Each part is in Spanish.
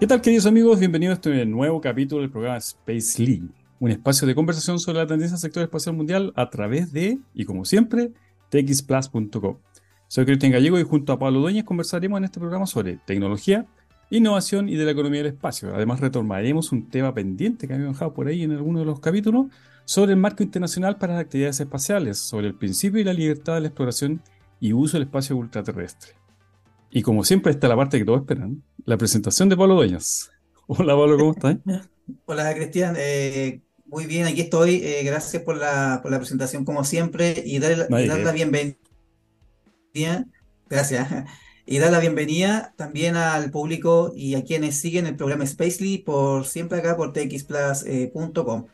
¿Qué tal queridos amigos? Bienvenidos a este nuevo capítulo del programa Space League, un espacio de conversación sobre la tendencia del sector espacial mundial a través de, y como siempre, txplus.com. Soy Cristian Gallego y junto a Pablo Dueñas conversaremos en este programa sobre tecnología, innovación y de la economía del espacio. Además retomaremos un tema pendiente que habíamos dejado por ahí en alguno de los capítulos sobre el marco internacional para las actividades espaciales, sobre el principio y la libertad de la exploración y uso del espacio ultraterrestre. Y como siempre está la parte que todos esperan, la presentación de Pablo Dueñas. Hola Pablo, ¿cómo estás? Hola Cristian, eh, muy bien, aquí estoy. Eh, gracias por la, por la presentación como siempre y dar, No la bienvenida. Gracias. Y dar la bienvenida también al público y a quienes siguen el programa Spacely por siempre acá por txplus.com.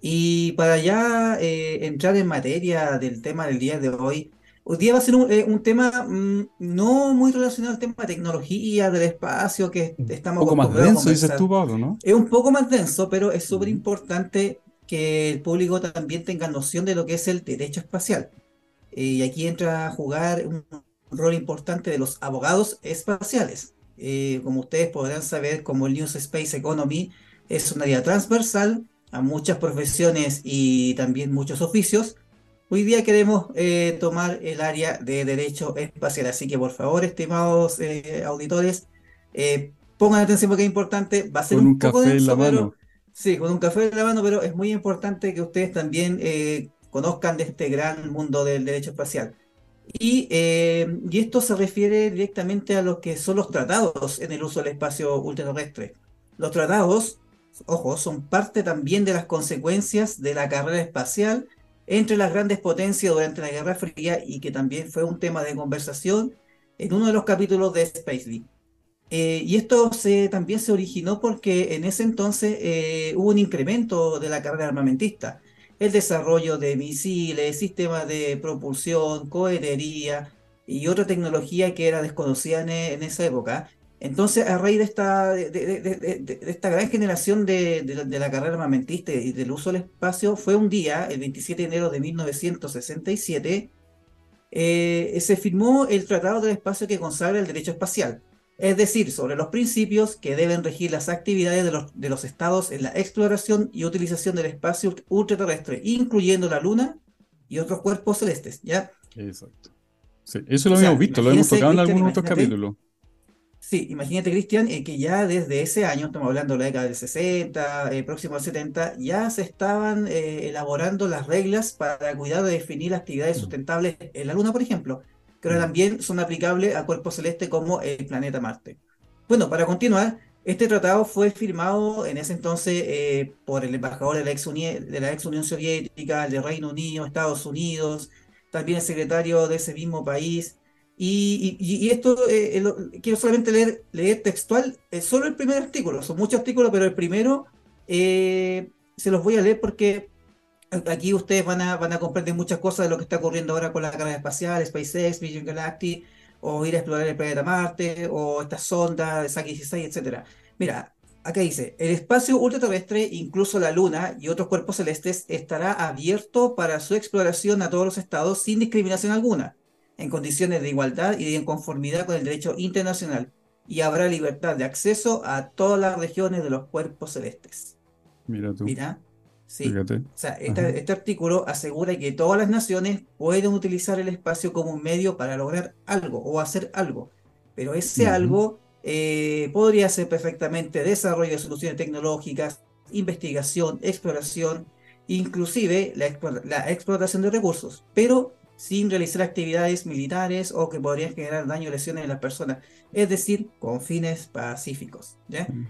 Y para ya eh, entrar en materia del tema del día de hoy, hoy día va a ser un, eh, un tema mm, no muy relacionado al tema de tecnología, del espacio que Un estamos poco más denso, dices tú, Pablo, ¿no? Es un poco más denso, pero es súper importante que el público también tenga noción de lo que es el derecho espacial. Eh, Y aquí entra a jugar un rol importante de los abogados espaciales. Eh, como ustedes podrán saber, como el News Space Economy es un área transversal a muchas profesiones y también muchos oficios, hoy día queremos eh, tomar el área de derecho espacial. Así que por favor, estimados eh, auditores, eh, pongan atención porque es importante. Va a ser Con un un poco café en la denso, pero mano. sí, con un café en la mano, pero es muy importante que ustedes también eh, conozcan de este gran mundo del derecho espacial. Y, eh, y esto se refiere directamente a lo que son los tratados en el uso del espacio ultraterrestre. Los tratados, ojo, son parte también de las consecuencias de la carrera espacial entre las grandes potencias durante la Guerra Fría y que también fue un tema de conversación en uno de los capítulos de Space League. Eh, y esto también se originó porque en ese entonces eh, hubo un incremento de la carrera armamentista. El desarrollo de misiles, sistemas de propulsión, cohetería y otra tecnología que era desconocida en esa época. Entonces, a raíz de esta, de, de- de- de- de esta gran generación de, la carrera armamentista y del uso del espacio, fue un día, el 27 de enero de 1967, eh, se firmó el Tratado del Espacio que consagra el derecho espacial, es decir, sobre los principios que deben regir las actividades de los, de los estados en la exploración y utilización del espacio ult- ultraterrestre, incluyendo la Luna y otros cuerpos celestes, ¿ya? Exacto. Sí, eso lo O sea, habíamos visto, lo hemos tocado en algunos otros capítulos. Sí, imagínate, Cristian, eh, que ya desde ese año, estamos hablando de la década del 60, eh, próximo al 70, ya se estaban eh, elaborando las reglas para cuidar de definir actividades Mm, sustentables en la Luna, por ejemplo, que ahora mm. también son aplicables a cuerpos celestes como el planeta Marte. Bueno, para continuar, este tratado fue firmado en ese entonces eh, por el embajador de la ex, de la ex Unión Soviética, el de Reino Unido, Estados Unidos, también el secretario de ese mismo país. Y, y- y esto, eh, lo- quiero solamente leer, leer textual, eh, solo el primer artículo, son muchos artículos, pero el primero eh, se los voy a leer porque aquí ustedes van a, van a comprender muchas cosas de lo que está ocurriendo ahora con la carrera espacial, SpaceX, Virgin Galactic, o ir a explorar el planeta Marte, o estas sondas de Saki 16, etcétera. Mira, acá dice, el espacio ultraterrestre, incluso la Luna y otros cuerpos celestes, estará abierto para su exploración a todos los estados sin discriminación alguna, en condiciones de igualdad y de conformidad con el derecho internacional, y habrá libertad de acceso a todas las regiones de los cuerpos celestes. Mira tú, Mira, sí. fíjate. O sea, este, este artículo asegura que todas las naciones pueden utilizar el espacio como un medio para lograr algo o hacer algo, pero ese algo eh, podría ser perfectamente desarrollo de soluciones tecnológicas, investigación, exploración, inclusive la, la explotación de recursos, pero sin realizar actividades militares o que podrían generar daño o lesiones en las personas, es decir, con fines pacíficos, ¿ya? Mm.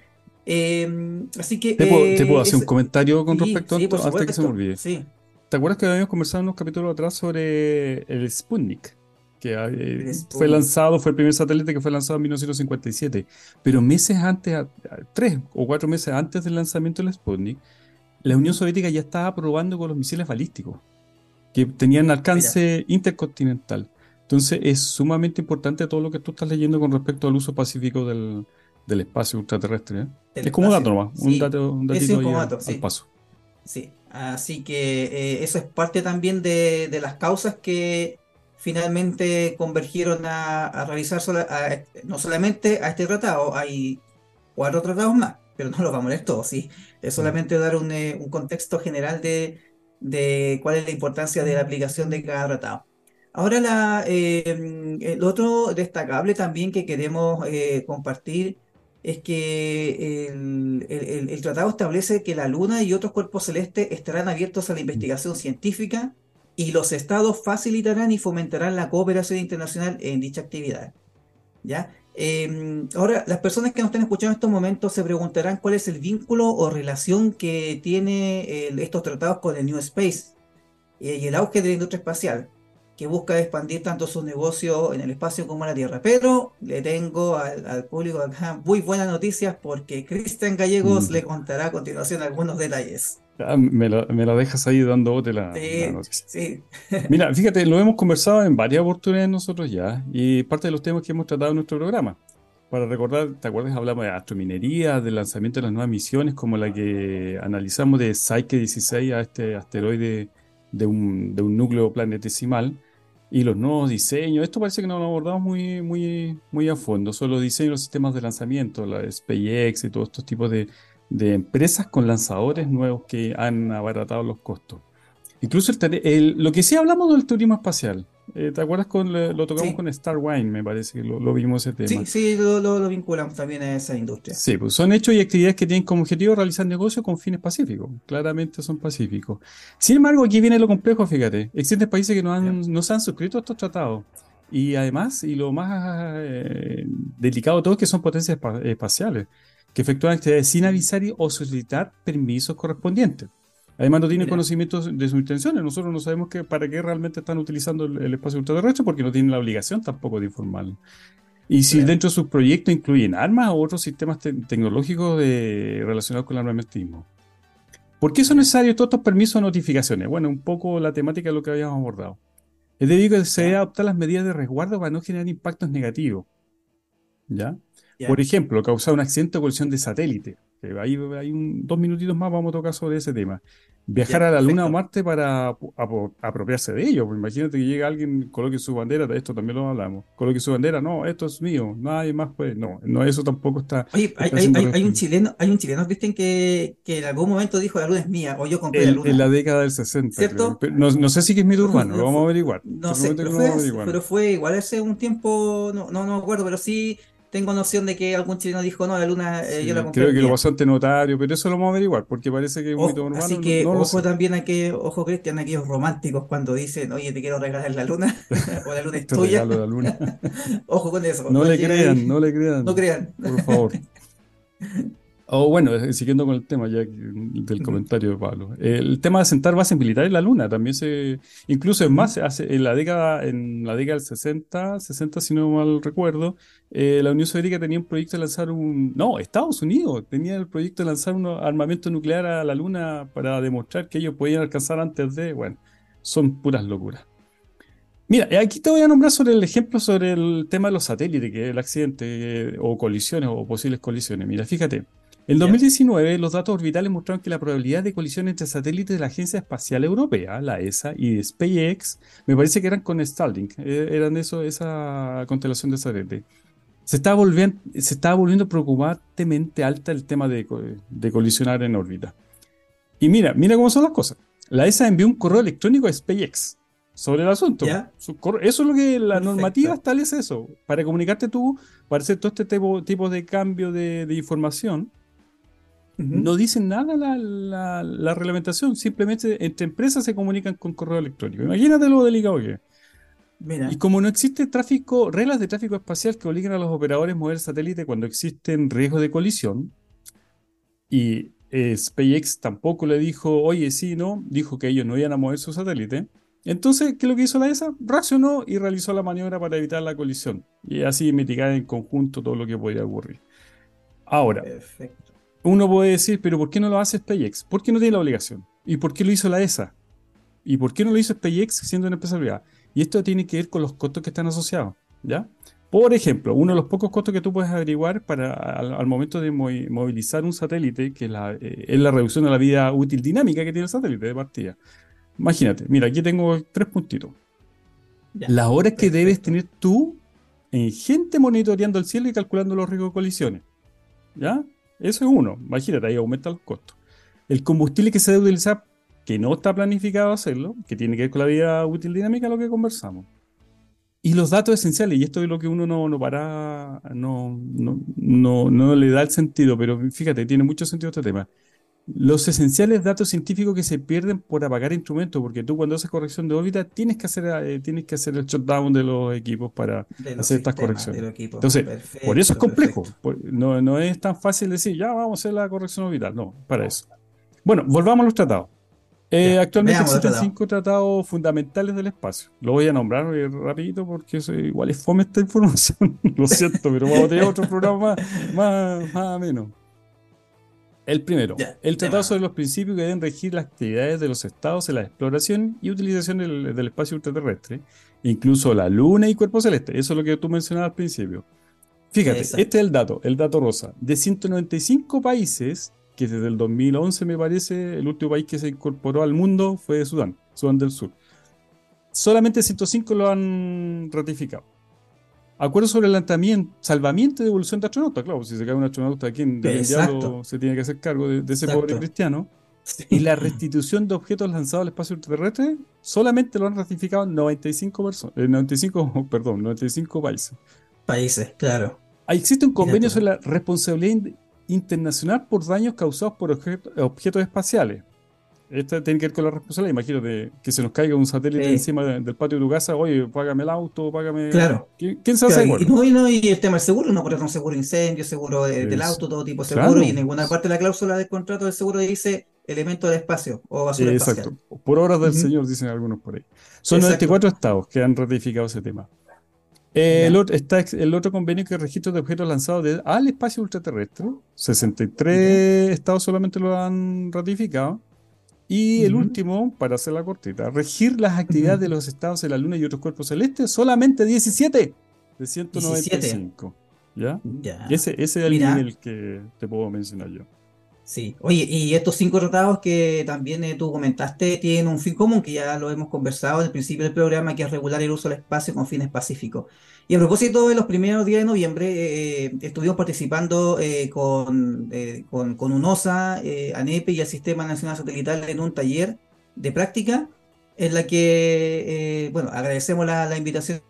Eh, así que ¿Te puedo, te puedo eh, hacer un comentario con Sí, respecto a sí, esto por antes que se me olvide? Sí, ¿Te acuerdas que habíamos conversado en unos capítulos atrás sobre el Sputnik? Que eh, el fue lanzado, fue el primer satélite que fue lanzado en 1957. Pero meses antes, a- a- tres o cuatro meses antes del lanzamiento del Sputnik, la Unión. Soviética ya estaba probando con los misiles balísticos, que tenían Mira, alcance intercontinental. Entonces es sumamente importante todo lo que tú estás leyendo con respecto al uso pacífico del, del espacio ultraterrestre. ¿eh? del Es como un dato nomás, un Sí, dato, un es datito un ahí dato, al sí, paso. sí. Así que eh, eso es parte también de, de las causas que finalmente convergieron a, a realizar sola- a- no solamente a este tratado, hay cuatro tratados más, pero no los vamos a leer todos, ¿sí? Es solamente dar un, eh, un contexto general de, de cuál es la importancia de la aplicación de cada tratado. Ahora, la, eh, el otro destacable también que queremos eh, compartir es que el, el- el tratado establece que la Luna y otros cuerpos celestes estarán abiertos a la investigación científica y los estados facilitarán y fomentarán la cooperación internacional en dicha actividad. ¿Ya? Eh, ahora, las personas que nos están escuchando en estos momentos se preguntarán cuál es el vínculo o relación que tiene el- estos tratados con el New Space eh, y el auge de la industria espacial, que busca expandir tanto su negocio en el espacio como en la Tierra. Pero le tengo al, al público acá muy buenas noticias porque Cristian Gallegos Mm. le contará a continuación algunos detalles. Ah, me, lo, me lo dejas ahí dando bote la, la Sí, noticia. sí, Mira, fíjate, lo hemos conversado en varias oportunidades nosotros ya, y parte de los temas que hemos tratado en nuestro programa. Para recordar, ¿te acuerdas? Hablamos de astrominería, del lanzamiento de las nuevas misiones, como la que analizamos de Psyche 16 a este asteroide de un, de un núcleo planetesimal, y los nuevos diseños. Esto parece que no lo abordamos muy, muy, muy a fondo. Son los diseños los sistemas de lanzamiento, la SpaceX y todos estos tipos de, de empresas con lanzadores nuevos que han abaratado los costos. Incluso el lo que sí hablamos del turismo espacial. Eh, ¿te acuerdas con lo tocamos sí, con Star Wine? Me parece que lo, lo vimos ese tema. sí, sí, lo, lo- vinculamos también a esa industria. Sí, pues son hechos y actividades que tienen como objetivo realizar negocios con fines pacíficos. Claramente son pacíficos. Sin embargo, aquí viene lo complejo, fíjate. Existen países que no han, no se han suscrito a estos tratados. Y además, y lo más eh, delicado de todo es que son potencias espa- espaciales, que efectúan actividades sin avisar y- o solicitar permisos correspondientes. Además, no tienen Mira, conocimiento de sus intenciones. Nosotros no sabemos que, para qué realmente están utilizando el, el espacio ultraterrestre porque no tienen la obligación tampoco de informarlo. Y si claro, dentro de sus proyectos incluyen armas o otros sistemas te- tecnológicos de- relacionados con el armamentismo. ¿Por qué son necesarios todos estos permisos o notificaciones? Bueno, un poco la temática de lo que habíamos abordado. Es debido a que se debe adoptar las medidas de resguardo para no generar impactos negativos. ¿Ya? Por ya, ejemplo, causar un accidente o colisión de satélite. que ahí hay un- dos minutitos más, vamos a tocar sobre ese tema. Viajar a la Luna o. Marte para apropiarse de ello. Pues imagínate que llega alguien, coloque su bandera, de esto también lo hablamos. Coloque su bandera, no, esto es mío, nadie más puede. No, no, eso tampoco está, Oye, hay, está hay, siendo hay, hay un chileno, hay un chileno, Cristian, que, que en algún momento dijo la luna es mía, o yo compré la En, en la luna, década del 60, creo. ¿cierto? No, no sé si que es mito urbano, lo vamos a averiguar. No sé, pero fue, pero fue igual hace un tiempo, no, no, no me acuerdo, pero sí tengo noción de que algún chileno dijo, no, la luna eh, yo la compré creo que lo pasó ante notario, pero eso lo vamos a averiguar, porque parece que es un mito urbano, así no, que no ojo también a que, ojo Cristian, a aquellos románticos cuando dicen, oye, te quiero regalar la luna, o la luna es Te tuya. regalo la luna. Ojo con eso, No no le crean, no le no crean, crean. por favor. O bueno, eh, siguiendo con el tema ya que- del comentario de Pablo. El tema de sentar bases militares en la Luna también se, incluso es más, hace en la década, en la década del 60, 60 si no mal recuerdo, eh, la Unión Soviética tenía un proyecto de lanzar un, no, Estados Unidos tenía el proyecto de lanzar un armamento nuclear a la Luna para demostrar que ellos podían alcanzar antes de, bueno, son puras locuras. Mira, eh, aquí te voy a nombrar sobre el ejemplo sobre el tema de los satélites, que es el accidente o colisiones o posibles colisiones. Mira, fíjate, en ¿Ya? 2019 los datos orbitales mostraron que la probabilidad de colisión entre satélites de la Agencia Espacial Europea, la ESA, y SpaceX, me parece que eran con Starlink, eh, eran eso, esa constelación de satélites. Se está volviendo, se está volviendo preocupantemente alta el tema de, de colisionar en órbita. Y mira, mira cómo son las cosas. La ESA envió un correo electrónico a SpaceX sobre el asunto. Eso es lo que la normativa Perfecto. establece eso. Para comunicarte tú, para hacer todo este tipo, tipo de cambio de, de información, No dicen nada la, la- la reglamentación. Simplemente entre empresas se comunican con correo electrónico. Imagínate lo delicado que es. Y como no existe tráfico, reglas de tráfico espacial que obliguen a los operadores a mover satélite cuando existen riesgos de colisión, y eh, SpaceX tampoco le dijo, oye, sí, no, dijo que ellos no iban a mover su satélite. Entonces, ¿qué es lo que hizo la ESA? Reaccionó y realizó la maniobra para evitar la colisión y así mitigar en conjunto todo lo que podría ocurrir. Ahora, perfecto. Uno puede decir, pero ¿por qué no lo hace SpaceX? ¿Por qué no tiene la obligación? ¿Y por qué lo hizo la ESA? ¿Y por qué no lo hizo SpaceX siendo una empresa privada? Y esto tiene que ver con los costos que están asociados, ¿ya? Por ejemplo, uno de los pocos costos que tú puedes averiguar para, al, al momento de movi- movilizar un satélite, que es la, eh, es la reducción de la vida útil dinámica que tiene el satélite de partida. Imagínate, mira, aquí tengo tres puntitos. Ya, Las horas que debes tener tú en gente monitoreando el cielo y calculando los riesgos de colisiones, ¿ya? Eso es uno. Imagínate, ahí aumenta los costos. El combustible que se debe utilizar, que no está planificado hacerlo, que tiene que ver con la vida útil dinámica, lo que conversamos. Y los datos esenciales, y esto es lo que uno no, no para, no, no, no, no le da el sentido, pero fíjate, tiene mucho sentido este tema. Los esenciales datos científicos que se pierden por apagar instrumentos, porque tú cuando haces corrección de órbita tienes que hacer, eh, tienes que hacer el shutdown de los equipos para hacer estas correcciones. Entonces, por eso es complejo. no, no es tan fácil decir, ya vamos a hacer la corrección orbital. No, para eso. Bueno, volvamos a los tratados. Eh, actualmente existen cinco tratados fundamentales del espacio. Lo voy a nombrar eh, rapidito porque igual es fome esta información. Lo siento, pero vamos a tener otro programa más, más, más menos. El primero, el tratado sobre los principios que deben regir las actividades de los estados en la exploración y utilización del, espacio ultraterrestre, incluso la luna y cuerpo celeste. Eso es lo que tú mencionabas al principio. Fíjate, este es el dato, el dato rosa. De 195 países, que desde el 2011 me parece, el último país que se incorporó al mundo fue Sudán, Sudán del Sur. Solamente 105 lo han ratificado. Acuerdo sobre el salvamiento y devolución de astronautas. Claro, si se cae un astronauta el diablo, se tiene que hacer cargo de, ese pobre cristiano. Y la restitución de objetos lanzados al espacio terrestre solamente lo han ratificado 95 personas, 95, perdón, 95 países. Países, claro. Existe un convenio sobre la responsabilidad internacional por daños causados por objetos espaciales. Esta tiene que ver con la responsabilidad. Imagínate que se nos caiga un satélite encima del patio de tu casa. Oye, págame el auto, págame. Claro. ¿Quién, se hace claro. y, no, y, el tema del seguro, no un seguro de incendio, seguro del auto, todo tipo de seguro. Y en ninguna parte de la cláusula del contrato del seguro dice elemento del espacio o basura Exacto. Por obras del Señor, dicen algunos por ahí. Son 94 estados que han ratificado ese tema. el, otro, está el otro convenio que registro de objetos lanzados al espacio ultraterrestre. 63 estados solamente lo han ratificado. Y el último, para hacer la cortita, regir las actividades de los estados de la Luna y otros cuerpos celestes, solamente 17 de 195. ¿Ya? ya. ese, ese es el nivel que te puedo mencionar yo. Sí, oye, y estos cinco tratados que también eh, tú comentaste tienen un fin común, que ya lo hemos conversado al principio del programa, que es regular el uso del espacio con fines pacíficos. Y a propósito de los primeros días de noviembre, eh, estuvimos participando eh, con, con, con, UNOSA, ANEPE y el Sistema Nacional Satelital en un taller de práctica, en la que, bueno, agradecemos la, la invitación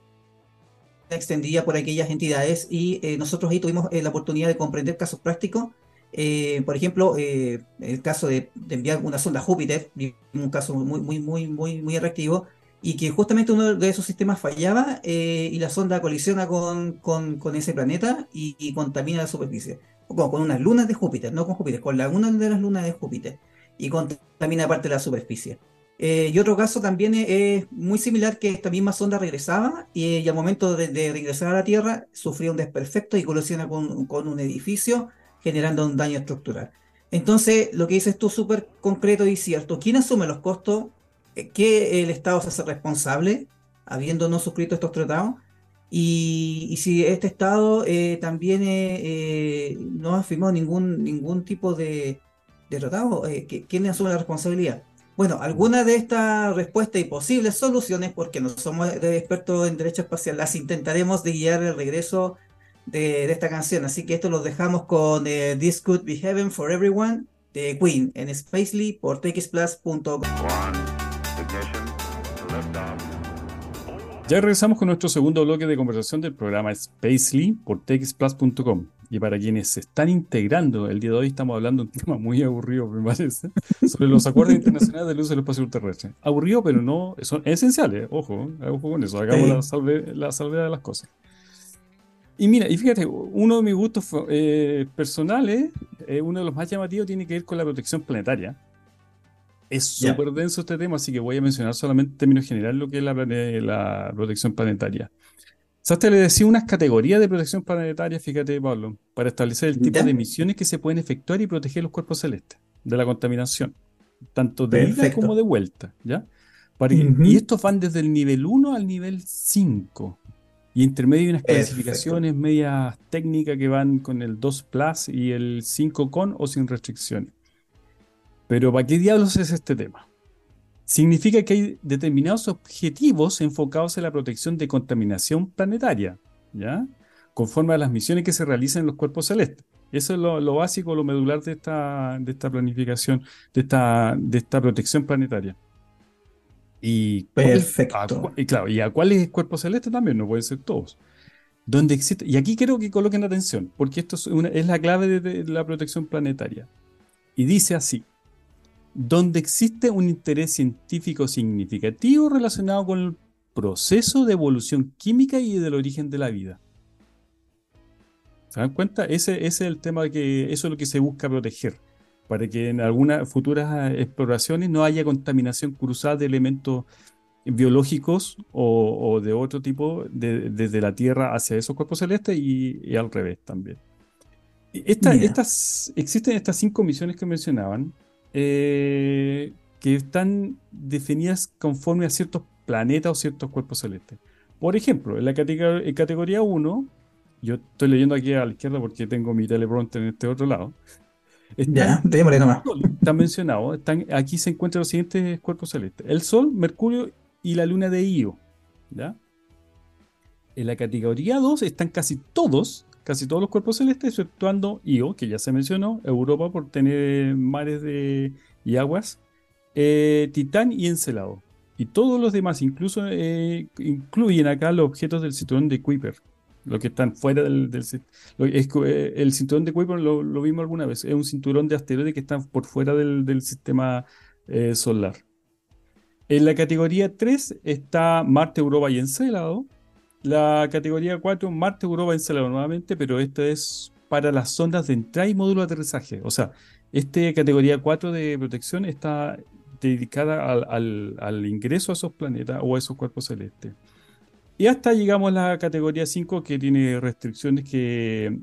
extendida por aquellas entidades y nosotros ahí tuvimos la oportunidad de comprender casos prácticos eh, por ejemplo, eh, el caso de, enviar una sonda a Júpiter, un caso muy, muy, muy, muy, muy atractivo, y que justamente uno de esos sistemas fallaba eh, y la sonda colisiona con, con, ese planeta y, contamina la superficie. Con, con unas lunas de Júpiter, no con Júpiter, con una de las lunas de Júpiter, y contamina parte de la superficie. y otro caso también es, muy similar que esta misma sonda regresaba y, al momento de, regresar a la Tierra sufría un desperfecto y colisiona con, con un edificio generando un daño estructural. Entonces, lo que dices tú súper concreto y cierto. ¿Quién asume los costos? Eh, ¿Qué el Estado se hace responsable, habiendo no suscrito estos tratados? Y, si este Estado eh, también eh, no ha firmado ningún, ningún tipo de, tratado, ¿quién asume la responsabilidad? Bueno, algunas de estas respuestas y posibles soluciones, porque no somos expertos en derecho espacial, las intentaremos de guiar el regreso de, esta canción. Así que esto lo dejamos con eh, This Could Be Heaven for Everyone de Queen en Spacely por txplus.com. Ya regresamos con nuestro segundo bloque de conversación del programa Spacely por txplus.com. Y para quienes se están integrando, el día de hoy estamos hablando de un tema muy aburrido, me parece, sobre los acuerdos internacionales del uso del espacio terrestre. Aburrido, pero no, son esenciales, ojo, ojo con eso, hagamos la, la salvedad de las cosas. Y mira, y fíjate, uno de mis gustos eh, personales, eh, uno de los más llamativos, tiene que ver con la protección planetaria. Es súper denso este tema, así que voy a mencionar solamente en términos generales lo que es la, la protección planetaria. te le decía unas categorías de protección planetaria, fíjate, Pablo, para establecer el tipo de emisiones que se pueden efectuar y proteger los cuerpos celestes de la contaminación, tanto de ida como de vuelta, ¿ya? Y estos van desde el nivel 1 al nivel 5. Y intermedio hay unas clasificaciones medias técnicas que van con el 2 Plus y el 5 con o sin restricciones. Pero ¿para qué diablos es este tema? Significa que hay determinados objetivos enfocados en la protección de contaminación planetaria, ¿ya? Conforme a las misiones que se realizan en los cuerpos celestes. Eso es lo, básico, lo medular de esta, de esta planificación, de esta, de esta protección planetaria. Y Perfecto. y claro, ¿y a cuáles cuerpos celestes también? No pueden ser todos. Donde existe, y aquí quiero que coloquen atención, porque esto es, una, es la clave de la protección planetaria. Y dice así, donde existe un interés científico significativo relacionado con el proceso de evolución química y del origen de la vida. ¿Se dan cuenta? Ese, es el tema que eso es lo que se busca proteger, para que en algunas futuras exploraciones no haya contaminación cruzada de elementos biológicos o, de otro tipo desde la Tierra hacia esos cuerpos celestes y, al revés también. estas, existen estas cinco misiones que mencionaban, eh, que están definidas conforme a ciertos planetas o ciertos cuerpos celestes. Por ejemplo, en la categoría 1, yo estoy leyendo aquí a la izquierda porque tengo mi teleprompter en este otro lado. Ya, démosle nomás. Están mencionados, están, aquí se encuentran los siguientes cuerpos celestes: el Sol, Mercurio y la Luna de Io. ¿ya? En la categoría 2 están casi todos, casi todos los cuerpos celestes, exceptuando Io, que ya se mencionó, Europa por tener mares de, y aguas, eh, Titán y Encelado. Y todos los demás, incluso eh, incluyen acá los objetos del cinturón de Kuiper, los que están fuera del, eh, el cinturón de Kuiper lo, vimos alguna vez, es un cinturón de asteroides que están por fuera del, sistema solar. En la categoría 3 está Marte, Europa y Encelado. La categoría 4, Marte, Europa y Encelado nuevamente, pero esto es para las sondas de entrada y módulo de aterrizaje. O sea, esta categoría 4 de protección está dedicada al, ingreso a esos planetas o a esos cuerpos celestes. Y hasta llegamos a la categoría 5 que tiene restricciones que,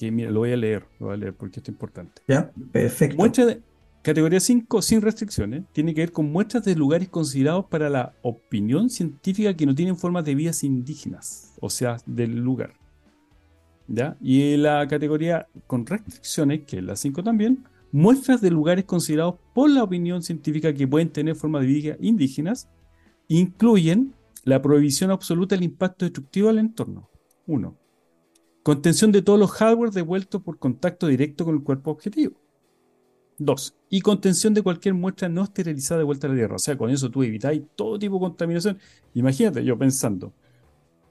mira, lo voy a leer, lo voy a leer porque esto es importante. Ya, perfecto. categoría 5 sin restricciones tiene que ver con muestras de lugares considerados para la opinión científica que no tienen formas de vidas indígenas, o sea, del lugar. ¿Ya? Y la categoría con restricciones, que es la 5 también, muestras de lugares considerados por la opinión científica que pueden tener forma de vida indígenas incluyen la prohibición absoluta del impacto destructivo al entorno. 1. Contención de todos los hardware devueltos por contacto directo con el cuerpo objetivo. 2. Y contención de cualquier muestra no esterilizada de vuelta a la Tierra. O sea, con eso tú evitáis todo tipo de contaminación. Imagínate, yo pensando.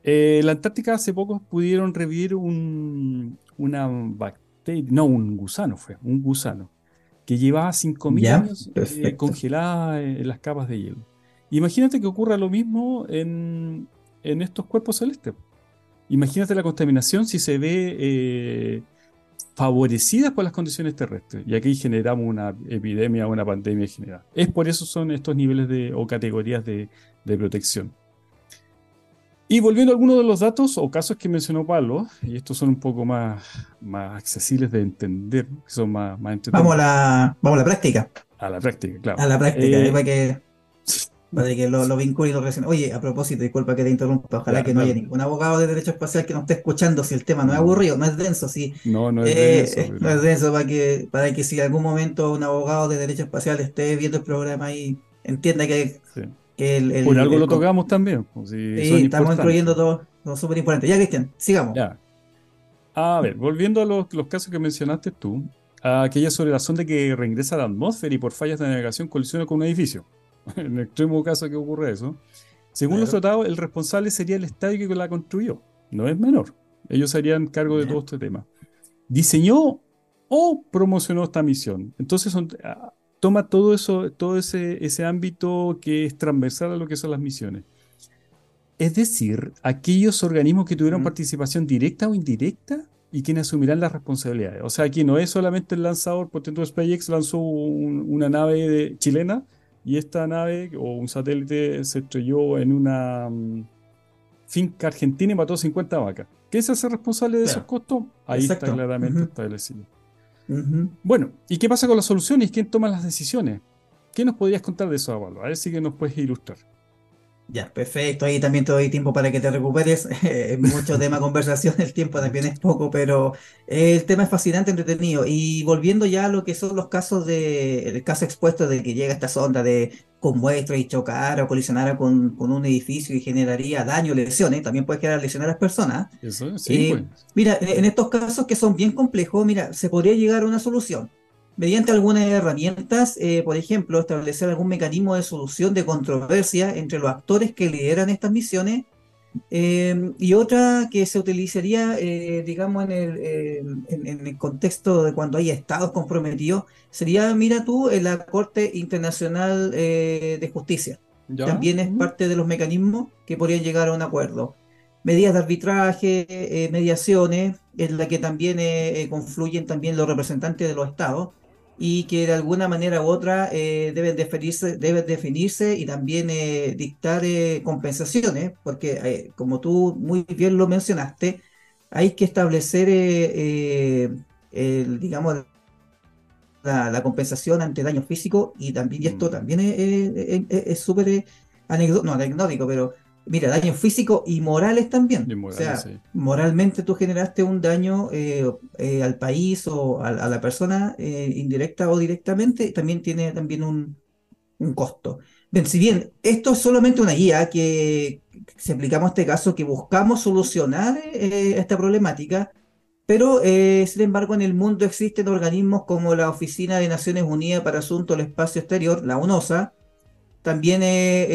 Eh, en la Antártica hace poco pudieron revivir un, una bacteria, no, un gusano fue, un gusano, que llevaba 5.000 años eh, congelada en las capas de hielo. Imagínate que ocurra lo mismo en, estos cuerpos celestes. Imagínate la contaminación si se ve eh, favorecida por las condiciones terrestres. Y aquí generamos una epidemia o una pandemia general. Es por eso son estos niveles de, o categorías de protección. Y volviendo a algunos de los datos o casos que mencionó Pablo, y estos son un poco más, más accesibles de entender, son más, más Vamos a, la, vamos a la práctica. A la práctica, claro. A la práctica, eh, para que, para que lo, lo vincule y lo relacione. Oye, a propósito, disculpa que te interrumpa, ojalá que no haya ningún abogado de derecho espacial que nos esté escuchando si el tema no, es aburrido, no es denso, sí. No, no es denso. Eh, no es denso para que, para que si en algún momento un abogado de derecho espacial esté viendo el programa y entienda que por algo lo tocamos también. Pues, sí, estamos incluyendo todo, todo súper importante. Ya, Cristian, sigamos. Ya. A ver, volviendo a los, casos que mencionaste tú, aquella sobre la sonda que regresa a la atmósfera y por fallas de navegación colisiona con un edificio. en el extremo caso que ocurre eso. Según los tratados, el responsable sería el estadio que la construyó. No es menor. Ellos serían cargo de todo este tema. Diseñó o promocionó esta misión. Entonces son, toma todo eso, todo ese, ese ámbito que es transversal a lo que son las misiones. Es decir, aquellos organismos que tuvieron participación directa o indirecta y quienes asumirán las responsabilidades. O sea, aquí no es solamente el lanzador, por ejemplo, SpaceX lanzó una nave chilena y esta nave o un satélite se estrelló en una mm, finca argentina y mató 50 vacas. ¿Qué se hace responsable de esos costos? Ahí está claramente establecido. Bueno, ¿y qué pasa con las soluciones? ¿Quién toma las decisiones? ¿Qué nos podrías contar de eso, Pablo? A ver si que nos puedes ilustrar. Ya, perfecto. Ahí también te doy tiempo para que te recuperes. mucho tema conversación, el tiempo también es poco, pero el tema es fascinante, entretenido. Y volviendo ya a lo que son los casos de, el caso expuesto de que llega esta sonda de con muestras y chocara o colisionara con, con un edificio y generaría daño, lesiones, también puede generar lesiones a las personas. Eso, sí, Eh, pues. Mira, en estos casos que son bien complejos, mira, se podría llegar a una solución. Mediante algunas herramientas, eh, por ejemplo, establecer algún mecanismo de solución de controversia entre los actores que lideran estas misiones eh, y otra que se utilizaría, eh, digamos, en el, eh, en, en el contexto de cuando hay estados comprometidos, sería, mira tú, en la Corte Internacional eh, de Justicia Ya. también es parte de los mecanismos que podrían llegar a un acuerdo. Medidas de arbitraje, eh, mediaciones, en la que también eh, confluyen también los representantes de los estados y que de alguna manera u otra eh, deben definirse, deben definirse y también eh, dictar eh, compensaciones, porque eh, como tú muy bien lo mencionaste, hay que establecer, el, digamos, la, la compensación ante daño físico y también, y esto Mm. también es es- es- es súper anecdó- no, anecdótico, pero mira, daños físicos y morales también. Y O sea, sí. moralmente tú generaste un daño eh, eh, al país o a, a la persona eh, indirecta o directamente, también tiene también un, un costo. Bien, si bien esto es solamente una guía que, si aplicamos este caso, que buscamos solucionar esta problemática, pero eh, sin embargo en el mundo existen organismos como la Oficina de Naciones Unidas para Asuntos del Espacio Exterior, la UNOSA, también eh,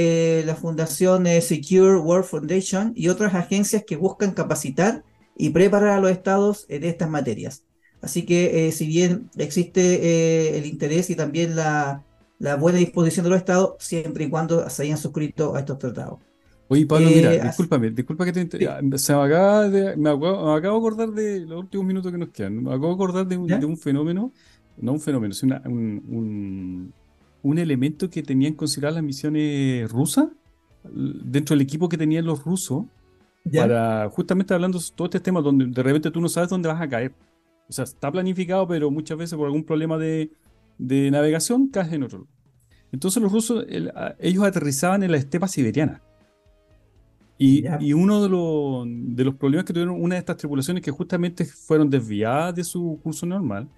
eh, la Fundación eh, Secure World Foundation y otras agencias que buscan capacitar y preparar a los estados en estas materias. Así que si bien existe el interés y también la, la buena disposición de los estados, siempre y cuando se hayan suscrito a estos tratados. Oye, Pablo, mira, discúlpame, disculpa que te inter- Sí. ya, Se me acaba de, me acabo, me acabo de acordar de los últimos minutos que nos quedan. Me acabo de acordar de un, de un fenómeno, no un fenómeno, sino una- un, un, un elemento que tenían consideradas las misiones rusas, dentro del equipo que tenían los rusos, ¿Ya? para justamente hablando de todo este tema donde de repente tú no sabes dónde vas a caer. O sea, está planificado, pero muchas veces por algún problema de, de navegación caes en otro. Entonces los rusos, el- a- ellos aterrizaban en la estepa siberiana. Y, y uno de los, de los problemas que tuvieron una de estas tripulaciones que justamente fueron desviadas de su curso normal,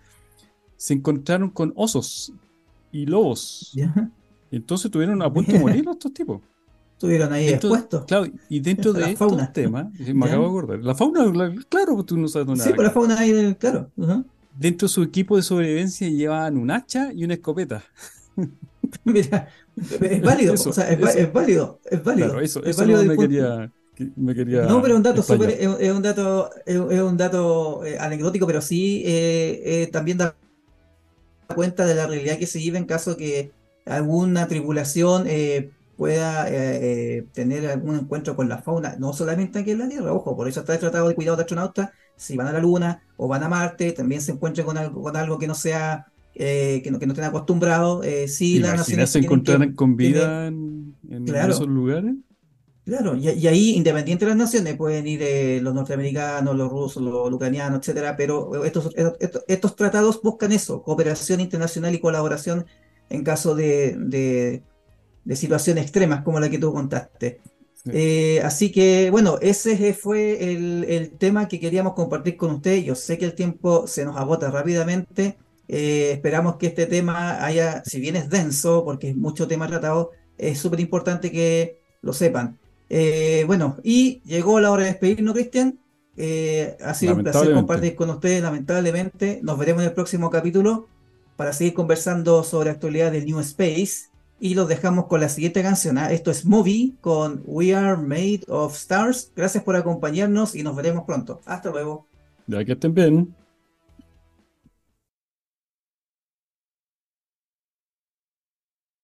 se encontraron con osos y lobos. ¿Ya? Entonces estuvieron a punto de morir estos tipos. Estuvieron ahí Dentro- expuestos. Claro, y dentro de estos fauna. temas, eh, me acabo de acordar, la fauna, la- claro, pues tú no sabes dónde Sí, a por la fauna ahí, claro. ujú. Dentro de su equipo de sobrevivencia llevaban un hacha y una escopeta. Mira, es válido, Eso, o sea, es, es válido, es válido. Claro, eso, es eso válido no me quería, que- me quería No, pero un dato súper, es, es un dato, es, es un dato eh, anecdótico, pero sí eh, eh, también da cuenta de la realidad que se vive en caso que alguna tripulación eh, pueda eh, eh, tener algún encuentro con la fauna, no solamente aquí en la Tierra, ojo, por eso está el Tratado de Cuidado de Astronautas, si van a la Luna o van a Marte, también se encuentren con algo, con algo que no sea, eh, que no, que no estén acostumbrados, eh, sí las naciones que- encontraran con vida en, en Claro. esos lugares. Claro, y, y ahí, independiente de las naciones, pueden ir eh, los norteamericanos, los rusos, los ucranianos, etcétera, pero estos, estos, estos tratados buscan eso, cooperación internacional y colaboración en caso de, de, de situaciones extremas como la que tú contaste. Sí. Eh, así que, bueno, ese fue el, el tema que queríamos compartir con ustedes. Yo sé que el tiempo se nos agota rápidamente. Eh, esperamos que este tema haya, si bien es denso, porque es mucho tema tratado, es súper importante que lo sepan. Eh, bueno, y llegó la hora de despedirnos, Cristian. Eh, ha sido un placer compartir con ustedes, lamentablemente. Nos veremos en el próximo capítulo para seguir conversando sobre actualidad del New Space. Y los dejamos con la siguiente canción. ¿ah? Esto es Movie con We Are Made of Stars. Gracias por acompañarnos y nos veremos pronto. Hasta luego. Ya que estén bien.